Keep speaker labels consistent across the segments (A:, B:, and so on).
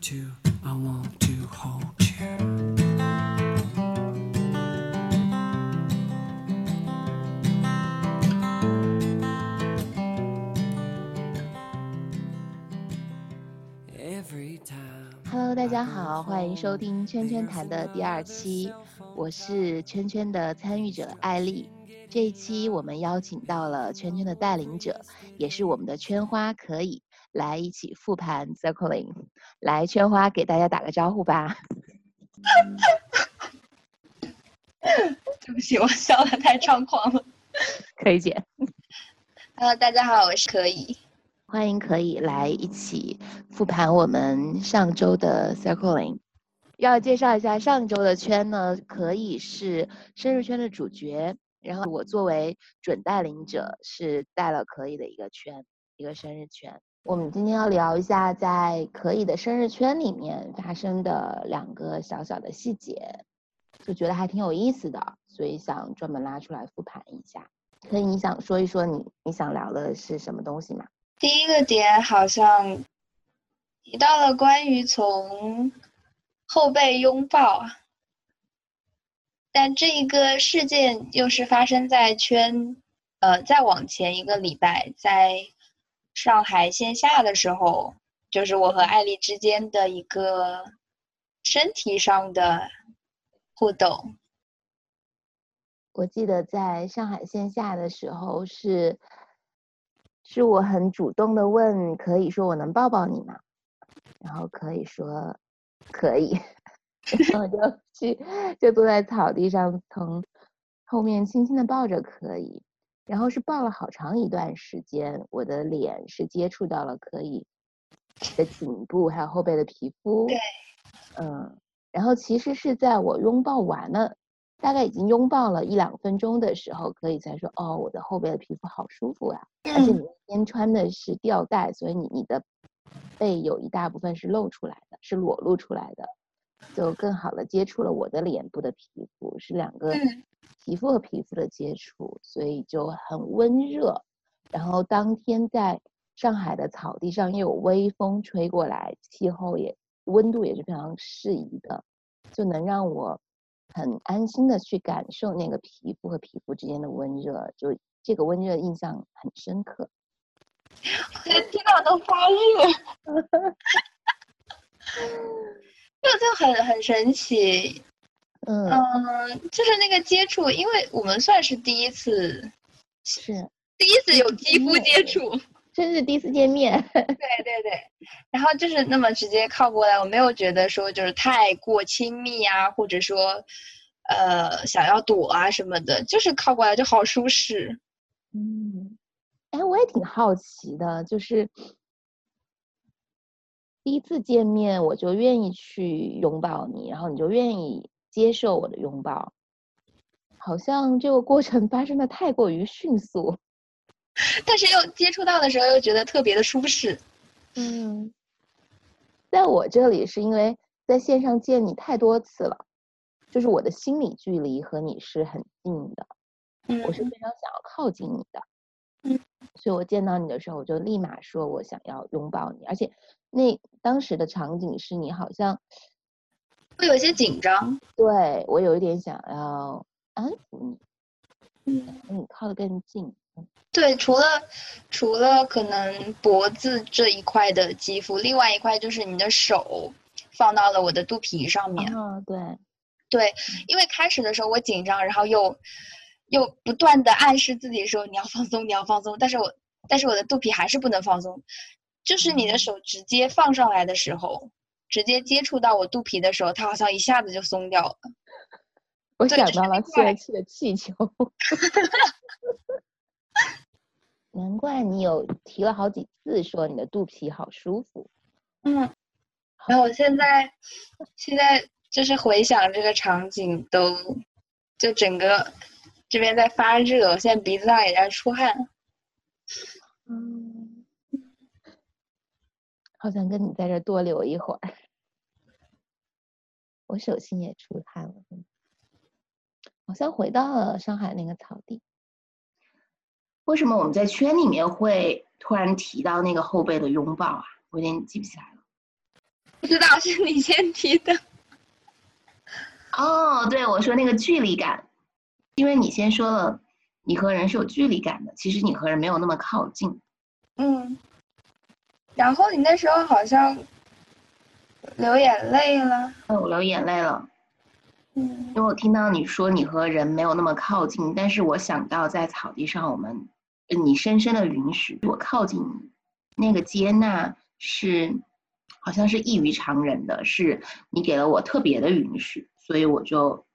A: to, I want to hold you. Every time.
B: Hello，大家好，欢迎收听圈圈谈的第二期，我是圈圈的参与者艾丽。这一期我们邀请到了圈圈的带领者，也是我们的圈花可以来一起复盘 Circling。来，圈花给大家打个招呼吧。
C: 对不起，我笑的太猖狂了。
B: 可以姐
C: ，Hello，大家好，我是可以。
B: 欢迎可以来一起复盘我们上周的 Circling。要介绍一下上周的圈呢，可以是生日圈的主角，然后我作为准带领者是带了可以的一个圈，一个生日圈。我们今天要聊一下在可以的生日圈里面发生的两个小小的细节，就觉得还挺有意思的，所以想专门拉出来复盘一下。可以，你想说一说你你想聊的是什么东西吗？
C: 第一个点好像提到了关于从后背拥抱，但这一个事件又是发生在圈，呃，再往前一个礼拜，在上海线下的时候，就是我和艾丽之间的一个身体上的互动。
B: 我记得在上海线下的时候是，是我很主动的问，可以说我能抱抱你吗？然后可以说可以，然后就去就坐在草地上，从后面轻轻的抱着可以，然后是抱了好长一段时间，我的脸是接触到了可以的颈部还有后背的皮肤，
C: 对，
B: 嗯，然后其实是在我拥抱完了。大概已经拥抱了一两分钟的时候，可以才说哦，我的后背的皮肤好舒服啊！而且你那天穿的是吊带，所以你你的背有一大部分是露出来的，是裸露出来的，就更好的接触了我的脸部的皮肤，是两个
C: 嗯
B: 皮肤和皮肤的接触，所以就很温热。然后当天在上海的草地上又有微风吹过来，气候也温度也是非常适宜的，就能让我。很安心的去感受那个皮肤和皮肤之间的温热，就这个温热印象很深刻。
C: 听到都发热，就就很很神奇。
B: 嗯，
C: 嗯，就是那个接触，因为我们算是第一次，
B: 是
C: 第一次有肌肤接触，
B: 真是第一次见面。
C: 对对对，然后就是那么直接靠过来，我没有觉得说就是太过亲密啊，或者说，呃，想要躲啊什么的，就是靠过来就好舒适。
B: 嗯，哎，我也挺好奇的，就是第一次见面我就愿意去拥抱你，然后你就愿意接受我的拥抱，好像这个过程发生的太过于迅速。
C: 但是又接触到的时候又觉得特别的舒适。
B: 嗯，在我这里是因为在线上见你太多次了，就是我的心理距离和你是很近的，
C: 嗯
B: 我是非常想要靠近你的。
C: 嗯，
B: 所以我见到你的时候，我就立马说我想要拥抱你，而且那当时的场景是你好像
C: 会有一些紧张。
B: 对我有一点想要安抚你，
C: 嗯，
B: 和你靠得更近。
C: 对，除了除了可能脖子这一块的肌肤，另外一块就是你的手放到了我的肚皮上面。
B: 嗯，对，
C: 对，因为开始的时候我紧张，然后又又不断的暗示自己说你要放松，你要放松，但是我但是我的肚皮还是不能放松，就是你的手直接放上来的时候，直接接触到我肚皮的时候，它好像一下子就松掉了。
B: 我想到了泄气的气球。难怪你有提了好几次说你的肚皮好舒服。
C: 嗯，然后我现在现在就是回想这个场景都，就整个这边在发热，我现在鼻子上也在出汗。
B: 嗯，好想跟你在这多留一会儿。我手心也出汗了，嗯好像回到了上海那个草地。为什么我们在圈里面会突然提到那个后背的拥抱啊？我有点记不起来了。
C: 不知道是你先提的。
B: 哦，对，我说那个距离感，因为你先说了，你和人是有距离感的，其实你和人没有那么靠近。
C: 嗯，然后你那时候好像流眼泪了。
B: 嗯，我流眼泪了，
C: 嗯
B: 因为我听到你说你和人没有那么靠近，但是我想到在草地上，我们呃你深深的允许我靠近你，那个接纳是好像是异于常人的，是你给了我特别的允许，所以我就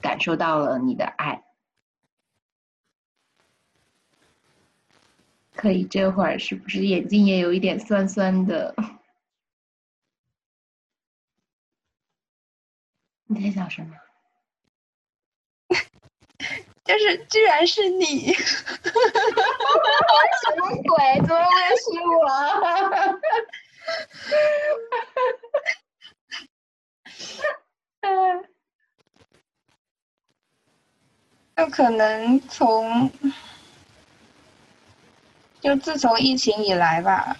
B: 感受到了你的爱。可以，这会儿是不是眼睛也有一点酸酸的？你在想什么？
C: 就是居然是你，
B: 什么鬼？怎么会是我？
C: 就可能从就自从疫情以来吧，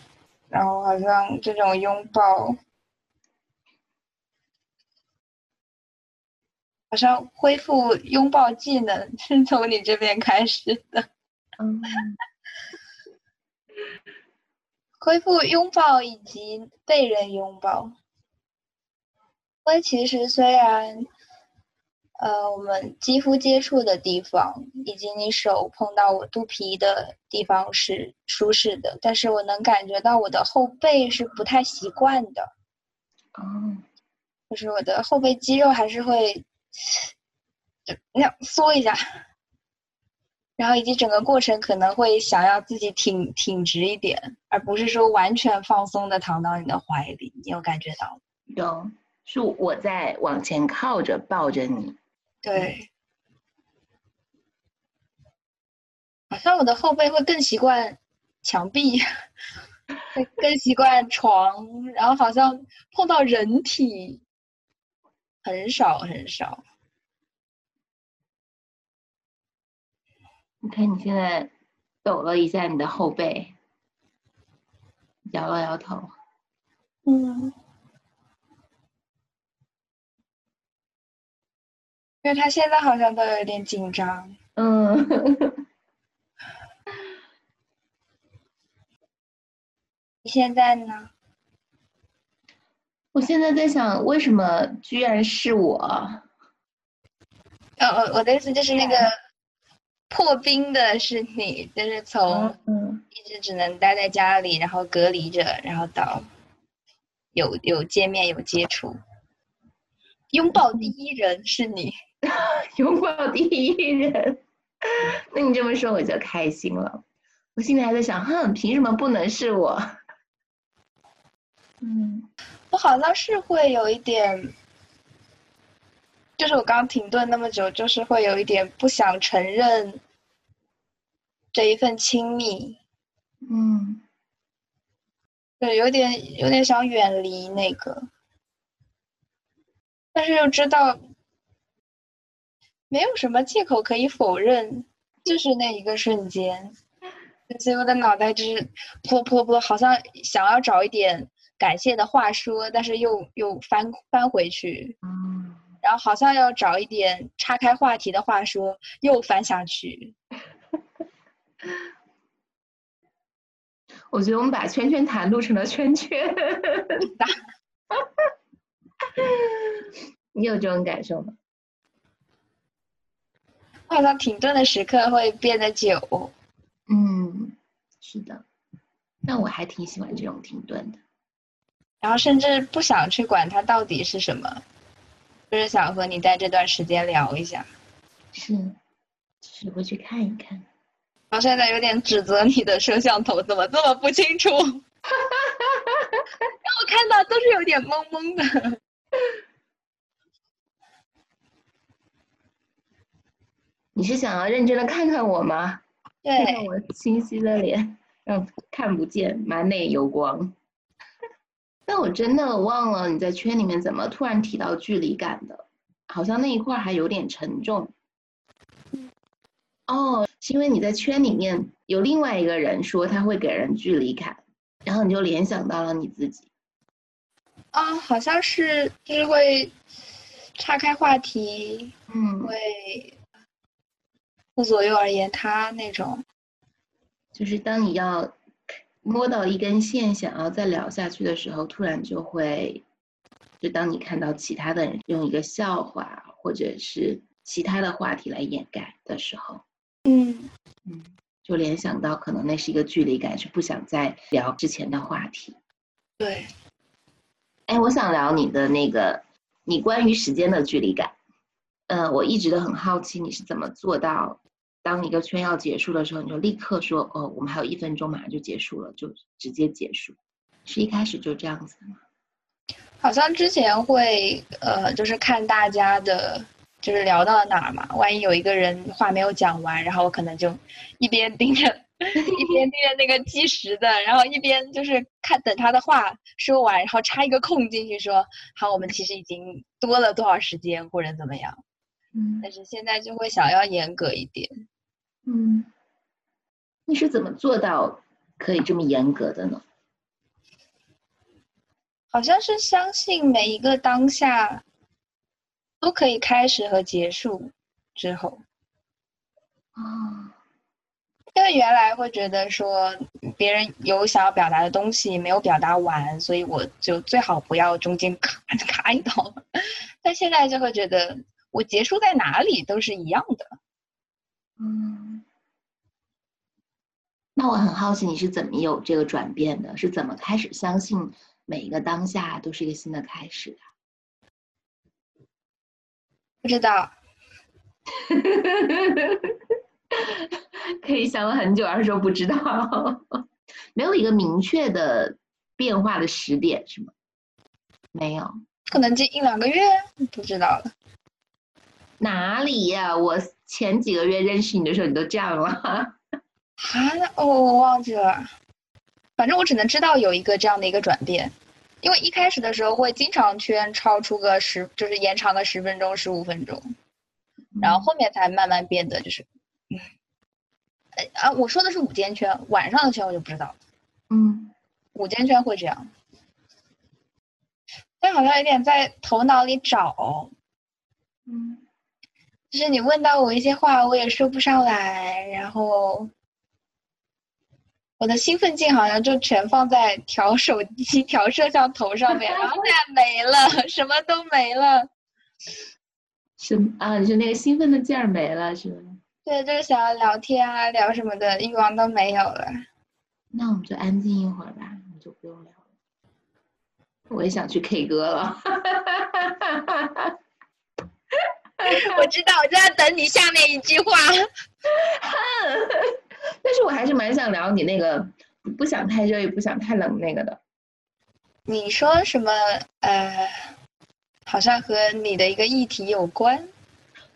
C: 然后好像这种拥抱，好像恢复拥抱技能是从你这边开始的。
B: 嗯，
C: 恢复拥抱以及被人拥抱。因为其实虽然，呃，我们肌肤接触的地方以及你手碰到我肚皮的地方是舒适的，但是我能感觉到我的后背是不太习惯的，
B: 哦，
C: 就是我的后背肌肉还是会就那样缩一下，然后以及整个过程可能会想要自己挺挺直一点，而不是说完全放松的躺到你的怀里。你有感觉到吗？
B: 有，是我在往前靠着抱着你。
C: 对，好像我的后背会更习惯墙壁，会更习惯床，然后好像碰到人体很少很少。
B: 你看你现在抖了一下你的后背，摇了摇头。
C: 嗯，因为他现在好像都有点紧张。
B: 嗯，
C: 你现在呢？
B: 我现在在想，为什么居然是我？
C: 呃，我我的意思就是那个破冰的是你，就是从
B: 嗯，
C: 一直只能待在家里，然后隔离着，然后到有有见面有接触，拥抱第一人是你。
B: 拥抱第一人。那你这么说我就开心了。我心里还在想，哼，凭什么不能是我？嗯
C: 我好像是会有一点，就是我刚停顿那么久，就是会有一点不想承认这一份亲密，
B: 嗯
C: 对，有点有点想远离那个，但是又知道没有什么借口可以否认，就是那一个瞬间，所以我的脑袋就是扑扑扑，好像想要找一点感谢的话说，但是又又翻翻回去，
B: 嗯，
C: 然后好像要找一点岔开话题的话说，又翻下去。
B: 我觉得我们把圈圈谈录成了圈圈。你有这种感受吗？
C: 好像停顿的时刻会变得久。
B: 嗯，是的。那我还挺喜欢这种停顿的。
C: 然后甚至不想去管它到底是什么，就是想和你在这段时间聊一下。
B: 是，只会去看一看。
C: 我现在有点指责你的摄像头怎么这么不清楚，让我看到都是有点懵懵的。
B: 你是想要认真的看看我吗？看看
C: 对，
B: 我清晰的脸，让看不见，满脸油光。但我真的忘了你在圈里面怎么突然提到距离感的，好像那一块儿还有点沉重。哦，是因为你在圈里面有另外一个人说他会给人距离感，然后你就联想到了你自己。
C: 啊，好像是就是会岔开话题，
B: 嗯，
C: 会顾左右而言他那种。
B: 就是当你要摸到一根线，想要再聊下去的时候，突然就会，就当你看到其他的人用一个笑话或者是其他的话题来掩盖的时候，
C: 嗯
B: 嗯，就联想到可能那是一个距离感，是不想再聊之前的话题。
C: 对，
B: 哎，我想聊你的那个，你关于时间的距离感。嗯、我一直都很好奇你是怎么做到，当一个圈要结束的时候，你就立刻说，哦，我们还有一分钟，马上就结束了，就直接结束。是一开始就这样子的吗？
C: 好像之前会呃，就是看大家的，就是聊到哪儿嘛。万一有一个人话没有讲完，然后我可能就一边盯着一边盯着那个计时的，然后一边就是看等他的话说完，然后插一个空进去说，好，我们其实已经多了多少时间或者怎么样。
B: 嗯
C: 但是现在就会想要严格一点。
B: 嗯，你是怎么做到可以这么严格的呢？
C: 好像是相信每一个当下都可以开始和结束之后，
B: 啊、
C: 因为原来会觉得说别人有想要表达的东西没有表达完，所以我就最好不要中间卡 卡一刀。但现在就会觉得我结束在哪里都是一样的。
B: 嗯，那我很好奇你是怎么有这个转变的？是怎么开始相信每一个当下都是一个新的开始的？
C: 不知道，
B: 可以想了很久，而说不知道，没有一个明确的变化的时点是吗？没有，
C: 可能近一两个月，不知道了。
B: 哪里呀、我前几个月认识你的时候，你都这样了。
C: 啊，那哦，我忘记了。反正我只能知道有一个这样的一个转变，因为一开始的时候会经常圈超出个十，就是延长个十分钟、十五分钟，然后后面才慢慢变得就是，啊，我说的是午间圈，晚上的圈我就不知道了。
B: 嗯
C: 午间圈会这样，但好像有点在头脑里找，
B: 嗯
C: 就是你问到我一些话，我也说不上来，然后我的兴奋劲好像就全放在调手机、调摄像头上面，然后现在没了，什么都没了。
B: 是啊，你说那个兴奋的劲儿没了是吗？
C: 对，就是想要聊天啊、聊什么的欲望都没有了。
B: 那我们就安静一会儿吧，我们就不用聊了。我也想去 K 歌了。
C: 我知道，我就在等你下面一句话。
B: 但是我还是蛮想聊你那个不不想太热也不想太冷那个的。
C: 你说什么？呃，好像和你的一个议题有关。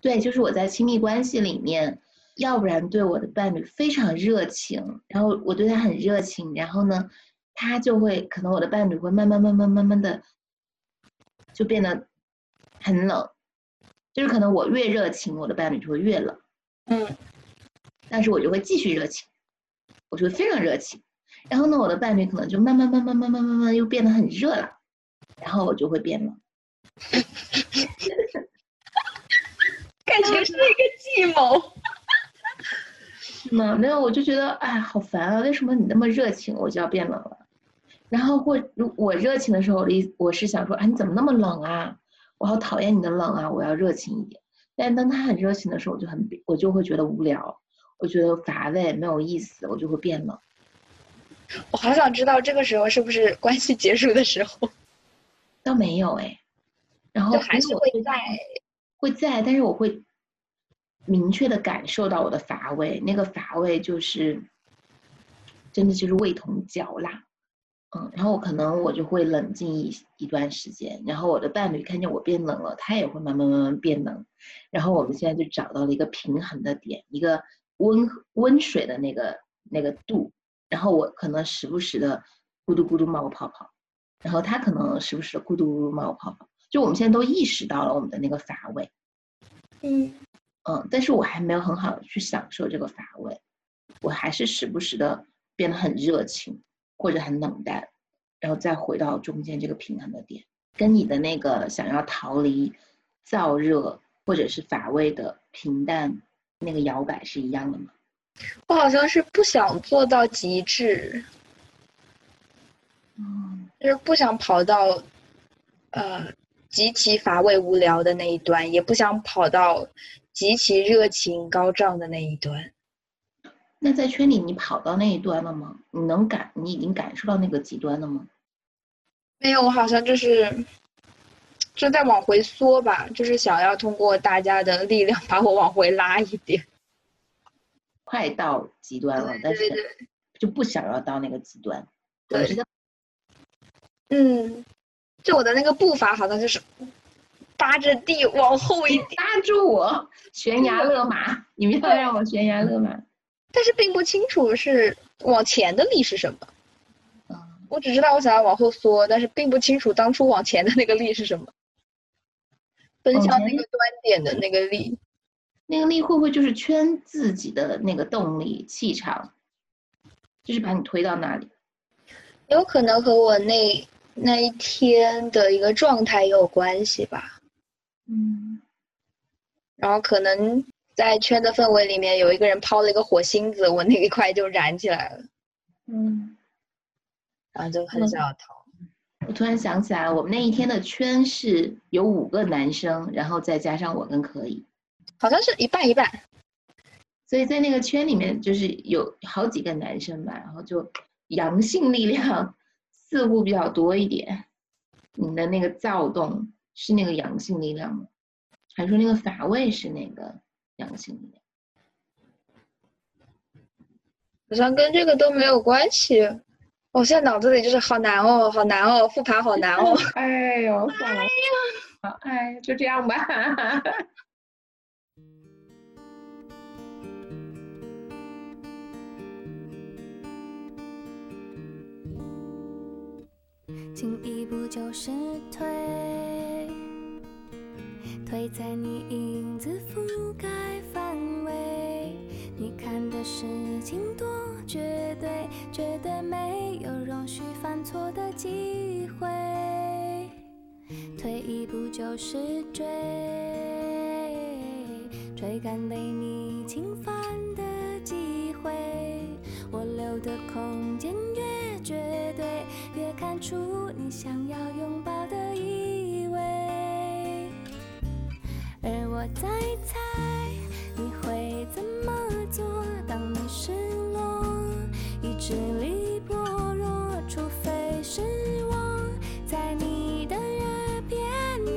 B: 对，就是我在亲密关系里面，要不然对我的伴侣非常热情，然后我对他很热情，然后呢，他就会可能我的伴侣会慢慢慢慢慢慢的就变得很冷，就是可能我越热情，我的伴侣就会越冷。
C: 嗯，
B: 但是我就会继续热情，我就会非常热情。然后呢，我的伴侣可能就慢慢慢慢慢慢慢慢又变得很热了，然后我就会变冷。
C: 感觉是一个计谋。
B: 是吗？没有，我就觉得哎，好烦啊！为什么你那么热情，我就要变冷了？然后或如我热情的时候，我的意我是想说，哎，你怎么那么冷啊？我好讨厌你的冷啊！我要热情一点。但当他很热情的时候，我就很我就会觉得无聊，我觉得乏味，没有意思，我就会变冷。
C: 我好想知道这个时候是不是关系结束的时候，
B: 倒没有哎，然后
C: 还是会在。
B: 会在，但是我会明确的感受到我的乏味，那个乏味就是真的就是味同嚼蜡，嗯，然后我可能我就会冷静一一段时间，然后我的伴侣看见我变冷了，他也会慢慢慢慢变冷，然后我们现在就找到了一个平衡的点，一个温温水的那个那个度，然后我可能时不时的咕嘟咕嘟冒泡泡，然后他可能时不时的咕嘟咕嘟冒泡泡。就我们现在都意识到了我们的那个乏味，
C: 嗯，
B: 嗯，但是我还没有很好的去享受这个乏味，我还是时不时的变得很热情或者很冷淡，然后再回到中间这个平衡的点，跟你的那个想要逃离燥热或者是乏味的平淡那个摇摆是一样的吗？
C: 我好像是不想做到极致，
B: 嗯，
C: 就是不想跑到呃极其乏味无聊的那一端，也不想跑到极其热情高涨的那一端。
B: 那在圈里你跑到那一端了吗？你能感你已经感受到那个极端了吗？
C: 没有，我好像就是就在往回缩吧，就是想要通过大家的力量把我往回拉一点。
B: 快到极端了，但是就不想要到那个极端。
C: 对
B: 我知道，
C: 嗯，就我的那个步伐好像就是扒着地往后一点，
B: 拉住我，悬崖勒马！你们要让我悬崖勒马？
C: 但是并不清楚是往前的力是什么。
B: 嗯，
C: 我只知道我想要往后缩，但是并不清楚当初往前的那个力是什么。奔向那个端点的那个力，
B: 那个力会不会就是圈自己的那个动力、气场，就是把你推到那里？
C: 有可能和我那那一天的一个状态也有关系吧。
B: 嗯，
C: 然后可能在圈的氛围里面，有一个人抛了一个火星子，我那一块就燃起来了，
B: 嗯，
C: 然后就很
B: 嗯
C: 想要逃。
B: 我突然想起来了，我们那一天的圈是有五个男生，然后再加上我跟可以，
C: 好像是一半一半。
B: 所以在那个圈里面就是有好几个男生吧，然后就阳性力量似乎比较多一点。你的那个躁动是那个阳性力量吗？还是说那个乏味是那个阳性的？
C: 好像跟这个都没有关系。我现在脑子里就是好难哦，好难哦，复盘好难哦。
B: 哎呦，算了，好，哎，就这样吧。
D: 进一步就是退，退在你影子覆盖范围。你看的事情多绝对，绝对没有容许犯错的机会。退一步就是追，追赶被你侵犯我在猜你会怎么做，当你失落，意志力薄弱，除非是我在你的耳边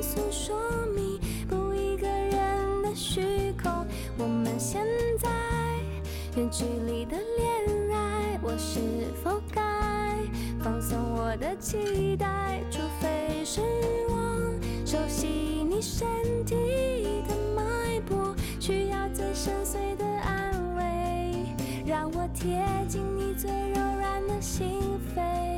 D: 诉说弥补一个人的虚空。我们现在远距离的恋爱，我是否该放松我的期待贴近你最柔软的心扉。